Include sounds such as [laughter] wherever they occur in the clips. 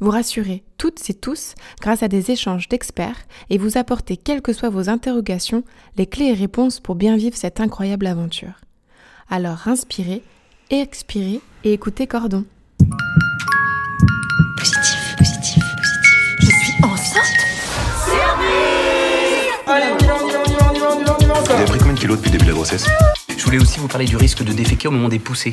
Vous rassurer toutes et tous grâce à des échanges d'experts et vous apporter, quelles que soient vos interrogations, les clés et réponses pour bien vivre cette incroyable aventure. Alors inspirez, expirez et écoutez Cordon. Positif, positif, positif. Je suis enceinte Allez, on y va, on y va, on y va, on y va, on y va, on y va Vous avez pris combien de kilos depuis le début de la grossesse? Je voulais aussi vous parler du risque de déféquer au moment des poussées.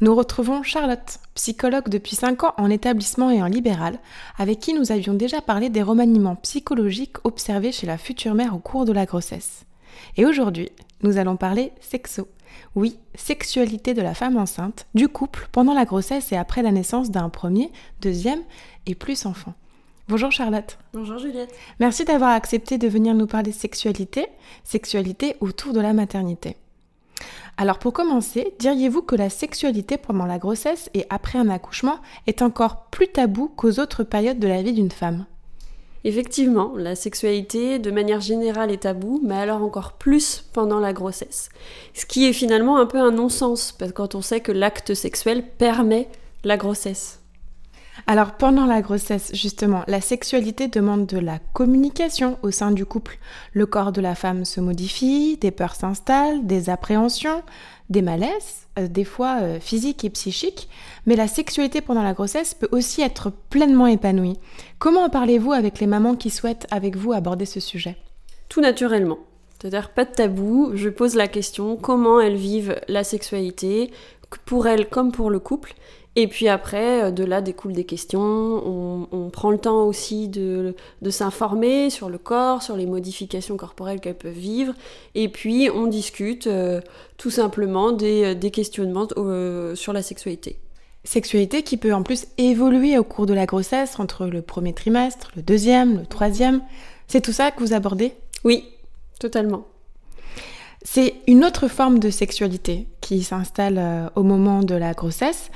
Nous retrouvons Charlotte, psychologue depuis 5 ans en établissement et en libéral, avec qui nous avions déjà parlé des remaniements psychologiques observés chez la future mère au cours de la grossesse. Et aujourd'hui, nous allons parler sexo. Oui, sexualité de la femme enceinte, du couple, pendant la grossesse et après la naissance d'un premier, deuxième et plus enfant. Bonjour Charlotte. Bonjour Juliette. Merci d'avoir accepté de venir nous parler de sexualité, sexualité autour de la maternité. Alors pour commencer, diriez-vous que la sexualité pendant la grossesse et après un accouchement est encore plus tabou qu'aux autres périodes de la vie d'une femme? Effectivement, la sexualité de manière générale est tabou, mais alors encore plus pendant la grossesse. Ce qui est finalement un peu un non-sens, parce que quand on sait que l'acte sexuel permet la grossesse. Alors pendant la grossesse, justement, la sexualité demande de la communication au sein du couple. Le corps de la femme se modifie, des peurs s'installent, des appréhensions, des malaises, euh, des fois euh, physiques et psychiques, mais la sexualité pendant la grossesse peut aussi être pleinement épanouie. Comment en parlez-vous avec les mamans qui souhaitent avec vous aborder ce sujet? Tout naturellement. C'est-à-dire pas de tabou, je pose la question comment elles vivent la sexualité, pour elles comme pour le couple. Et puis après, euh, de là découlent des questions. On, on prend le temps aussi de, de s'informer sur le corps, sur les modifications corporelles qu'elles peuvent vivre. Et puis on discute euh, tout simplement des, des questionnements euh, sur la sexualité. Sexualité qui peut en plus évoluer au cours de la grossesse entre le premier trimestre, le deuxième, le troisième. C'est tout ça que vous abordez? Oui, totalement. C'est une autre forme de sexualité qui s'installe euh, au moment de la grossesse.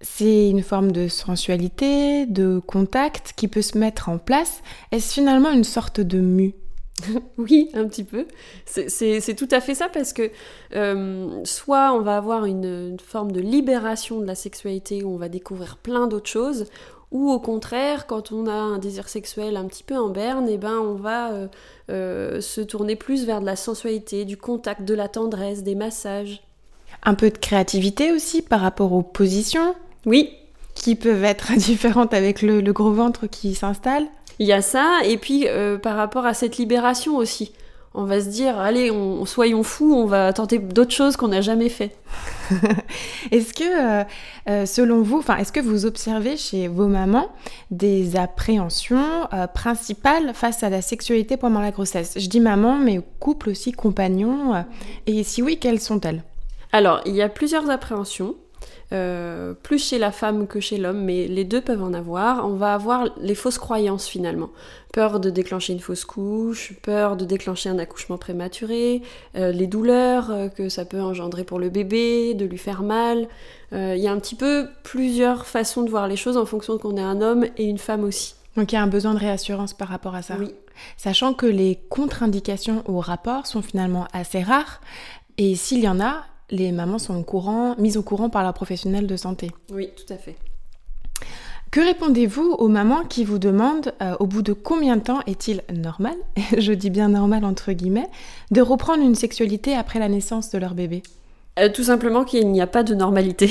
C'est une forme de sensualité, de contact qui peut se mettre en place. Est-ce finalement une sorte de mue [laughs] Oui, un petit peu. C'est- tout à fait ça parce que euh, soit on va avoir une, une forme de libération de la sexualité où on va découvrir plein d'autres choses, ou au contraire, quand on a un désir sexuel un petit peu en berne, eh ben on va euh, euh, se tourner plus vers de la sensualité, du contact, de la tendresse, des massages. Un peu de créativité aussi par rapport aux positions Oui, qui peuvent être [laughs] différentes avec le, le gros ventre qui s'installe. il y a ça, et puis euh, par rapport à cette libération aussi. On va se dire, allez, on, soyons fous, on va tenter d'autres choses qu'on n'a jamais fait. [laughs] Est-ce que, euh, euh, selon vous, enfin, est-ce que vous observez chez vos mamans des appréhensions euh, principales face à la sexualité pendant la grossesse? Je dis maman, mais couple aussi, compagnon. et si oui, quelles sont-elles? Alors, il y a plusieurs appréhensions, euh, plus chez la femme que chez l'homme, mais les deux peuvent en avoir. On va avoir les fausses croyances finalement. Peur de déclencher une fausse couche, peur de déclencher un accouchement prématuré, euh, les douleurs euh, que ça peut engendrer pour le bébé, de lui faire mal. Il y a un petit peu plusieurs façons de voir les choses en fonction qu'on est un homme et une femme aussi. Donc il y a un besoin de réassurance par rapport à ça. Oui. Sachant que les contre-indications au rapport sont finalement assez rares. Et s'il y en a, les mamans sont au courant, mises au courant par la professionnelle de santé. Oui, tout à fait. Que répondez-vous aux mamans qui vous demandent euh, au bout de combien de temps est-il normal, [laughs] je dis bien normal entre guillemets, de reprendre une sexualité après la naissance de leur bébé? Euh, tout simplement qu'il n'y a pas de normalité.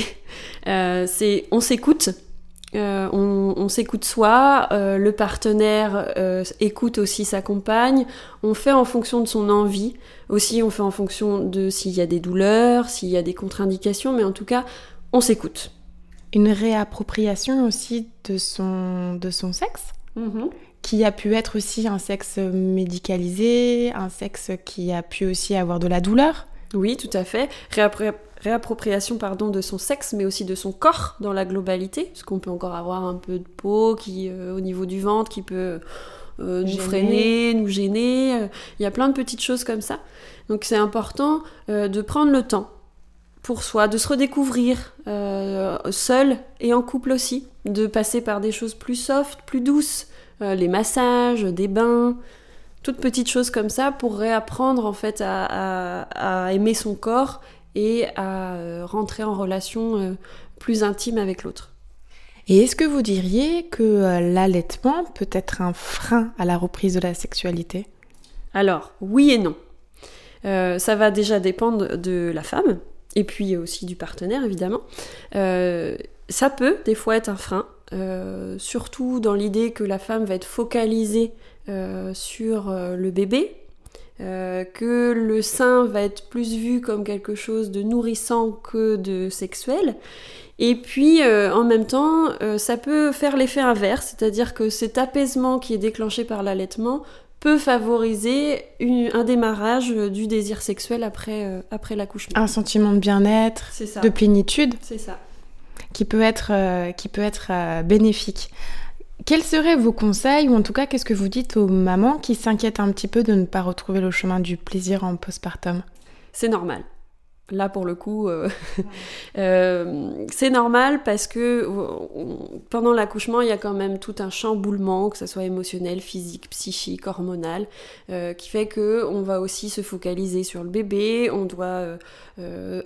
Euh, c'est on s'écoute Euh, on, on s'écoute soi, euh, le partenaire euh, écoute aussi sa compagne, on fait en fonction de son envie, aussi on fait en fonction de s'il y a des douleurs, s'il y a des contre-indications, mais en tout cas, on s'écoute. Une réappropriation aussi de son, de son sexe qui a pu être aussi un sexe médicalisé, un sexe qui a pu aussi avoir de la douleur. Oui, tout à fait. Réappro- réappropriation pardon, de son sexe, mais aussi de son corps dans la globalité, parce qu'on peut encore avoir un peu de peau qui, euh, au niveau du ventre qui peut euh, nous freiner, nous gêner. Euh, Il y a plein de petites choses comme ça. Donc c'est important euh, de prendre le temps pour soi, de se redécouvrir seul et en couple aussi, de passer par des choses plus soft, plus douces, les massages, des bains, toutes petites choses comme ça pour réapprendre en fait à, à- à aimer son corps et à euh, rentrer en relation euh, plus intime avec l'autre. Et est-ce que vous diriez que euh, l'allaitement peut être un frein à la reprise de la sexualité? Alors, oui et non. Euh, ça va déjà dépendre de la femme, et puis aussi du partenaire, évidemment. Euh, ça peut des fois être un frein, euh, surtout dans l'idée que la femme va être focalisée sur le bébé, euh, que le sein va être plus vu comme quelque chose de nourrissant que de sexuel. Et puis, euh, en même temps, euh, ça peut faire l'effet inverse, c'est-à-dire que cet apaisement qui est déclenché par l'allaitement peut favoriser une- un démarrage du désir sexuel après, après l'accouchement. Un sentiment de bien-être, C'est ça. de plénitude C'est ça. qui peut être, qui peut être bénéfique. Quels seraient vos conseils, ou en tout cas, qu'est-ce que vous dites aux mamans qui s'inquiètent un petit peu de ne pas retrouver le chemin du plaisir en postpartum? C'est normal. Là, pour le coup, euh, [laughs] euh, c'est normal parce que euh, on- pendant l'accouchement, il y a quand même tout un chamboulement, que ce soit émotionnel, physique, psychique, hormonal, euh, qui fait que on va aussi se focaliser sur le bébé. On doit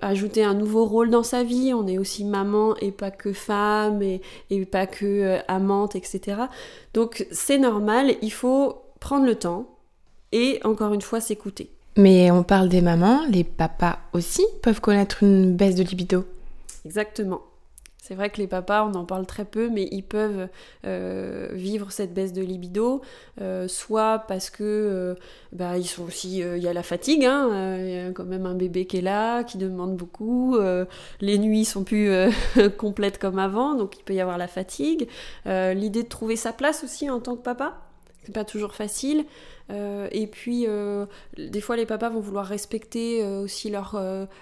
ajouter un nouveau rôle dans sa vie. On est aussi maman et pas que femme et, et pas que amante, etc. Donc c'est normal. Il faut prendre le temps et encore une fois s'écouter. Mais on parle des mamans, les papas aussi peuvent connaître une baisse de libido. Exactement. C'est vrai que les papas, on en parle très peu, mais ils peuvent euh, vivre cette baisse de libido, euh, soit parce que euh, bah, ils sont aussi, il y a la fatigue, hein, il y a quand même un bébé qui est là, qui demande beaucoup, les nuits sont plus [laughs] complètes comme avant, donc il peut y avoir la fatigue, l'idée de trouver sa place aussi en tant que papa, c'est pas toujours facile. Euh, et puis, euh, des fois, les papas vont vouloir respecter euh, aussi leur,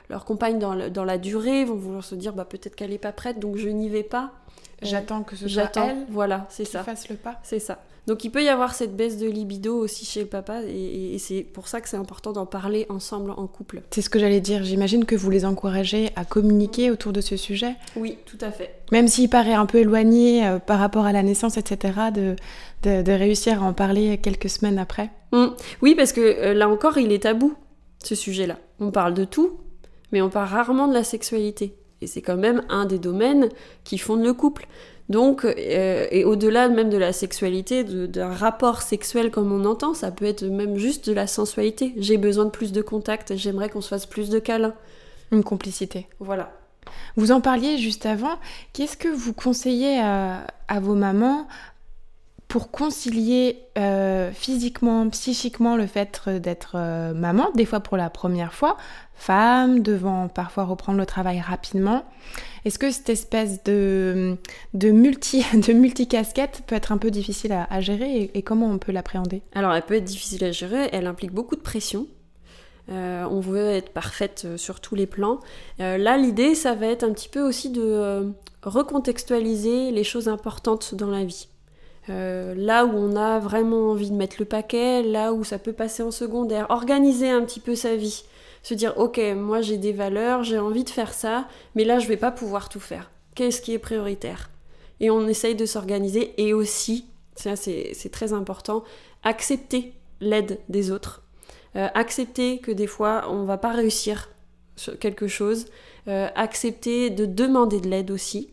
leur compagne dans, dans la durée, vont vouloir se dire bah, peut-être qu'elle n'est pas prête, donc je n'y vais pas. Euh, J'attends que ce soit elle Voilà, c'est ça. fasse le pas. C'est ça. Donc il peut y avoir cette baisse de libido aussi chez le papa, et, c'est pour ça que c'est important d'en parler ensemble en couple. C'est ce que j'allais dire. J'imagine que vous les encouragez à communiquer autour de ce sujet, Oui, tout à fait. même s'il paraît un peu éloigné euh, par rapport à la naissance, etc., de, de, de réussir à en parler quelques semaines après. Mm. Oui, parce que euh, là encore, il est tabou, ce sujet-là. On parle de tout, mais on parle rarement de la sexualité. Et c'est quand même un des domaines qui fondent le couple. Donc, euh, et au-delà même de la sexualité, d'un rapport sexuel comme on entend, ça peut être même juste de la sensualité. J'ai besoin de plus de contact, j'aimerais qu'on se fasse plus de câlins. Une complicité. Voilà. Vous en parliez juste avant. Qu'est-ce que vous conseillez à, à vos mamans pour concilier euh, physiquement, psychiquement le fait d'être euh, maman, des fois pour la première fois, femme, devant parfois reprendre le travail rapidement Est-ce que cette espèce de, multi, [laughs] de multicasquette peut être un peu difficile à, gérer et, comment on peut l'appréhender? Alors, elle peut être difficile à gérer, elle implique beaucoup de pression. Euh, on veut être parfaite euh, sur tous les plans. Euh, là, l'idée, ça va être un petit peu aussi de euh, recontextualiser les choses importantes dans la vie. Euh, là où on a vraiment envie de mettre le paquet, là où ça peut passer en secondaire, organiser un petit peu sa vie. Se dire, ok, moi j'ai des valeurs, j'ai envie de faire ça, mais là je vais pas pouvoir tout faire. Qu'est-ce qui est prioritaire? Et on essaye de s'organiser et aussi, ça c'est très important, accepter l'aide des autres. Euh, accepter que des fois on va pas réussir sur quelque chose. Euh, accepter de demander de l'aide aussi.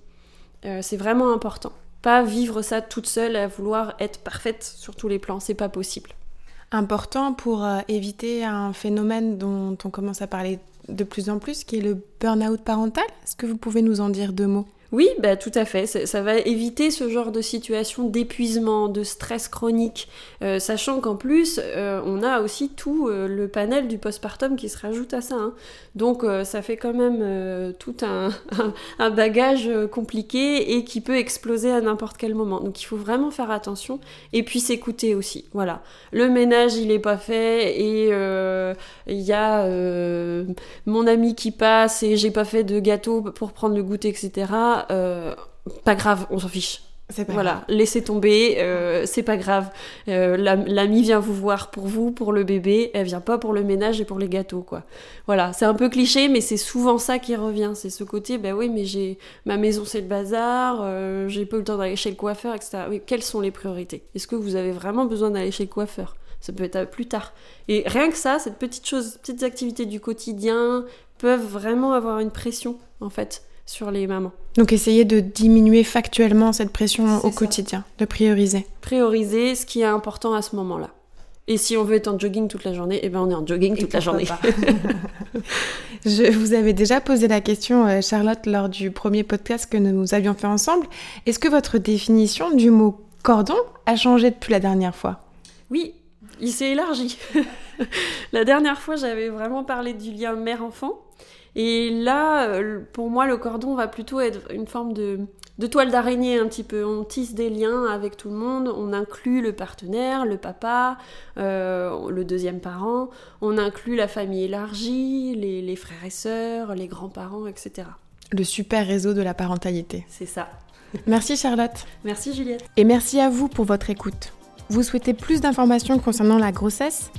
C'est vraiment important. Pas vivre ça toute seule à vouloir être parfaite sur tous les plans, c'est pas possible. Important pour euh, éviter un phénomène dont on commence à parler de plus en plus, qui est le burn-out parental. Est-ce que vous pouvez nous en dire deux mots? Oui, bah, tout à fait. Ça, va éviter ce genre de situation d'épuisement, de stress chronique, euh, sachant qu'en plus, euh, on a aussi tout euh, le panel du postpartum qui se rajoute à ça. hein. Donc, ça fait quand même tout un, [laughs] bagage compliqué et qui peut exploser à n'importe quel moment. Donc, il faut vraiment faire attention et puis s'écouter aussi. Voilà. Le ménage, il est pas fait et il y a mon ami qui passe et j'ai pas fait de gâteau pour prendre le goûter, etc. euh, pas grave, on s'en fiche. C'est pas Voilà, grave. laissez tomber, euh, c'est pas grave. Euh, la- L'amie vient vous voir pour vous, pour le bébé, elle vient pas pour le ménage et pour les gâteaux, quoi. Voilà, c'est un peu cliché, mais c'est souvent ça qui revient. C'est ce côté, bah oui, mais j'ai ma maison, c'est le bazar, euh, j'ai pas eu le temps d'aller chez le coiffeur, etc. Oui, quelles sont les priorités? Est-ce que vous avez vraiment besoin d'aller chez le coiffeur? Ça peut être plus tard. Et rien que ça, cette petite chose, petites activités du quotidien peuvent vraiment avoir une pression, en fait, sur les mamans. Donc essayez de diminuer factuellement cette pression au ça. quotidien, de prioriser. prioriser ce qui est important à ce moment-là. Et si on veut être en jogging toute la journée, eh ben on est en jogging toute la journée. [laughs] Je vous avais déjà posé la question, euh, Charlotte, lors du premier podcast que nous avions fait ensemble. Est-ce que votre définition du mot cordon a changé depuis la dernière fois? Oui, il s'est élargi. [laughs] la dernière fois, j'avais vraiment parlé du lien mère-enfant. Et là, euh, pour moi, le cordon va plutôt être une forme de, de toile d'araignée un petit peu. On tisse des liens avec tout le monde, on inclut le partenaire, le papa, euh, le deuxième parent, on inclut la famille élargie, les, les frères et sœurs, les grands-parents, etc. Le super réseau de la parentalité. C'est ça. Merci Charlotte. Merci Juliette. Et merci à vous pour votre écoute. Vous souhaitez plus d'informations concernant la grossesse?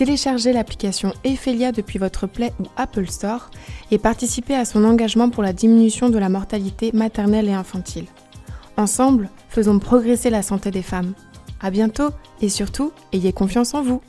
Téléchargez l'application Ephelia depuis votre Play ou Apple Store et participez à son engagement pour la diminution de la mortalité maternelle et infantile. Ensemble, faisons progresser la santé des femmes. À bientôt et surtout, ayez confiance en vous.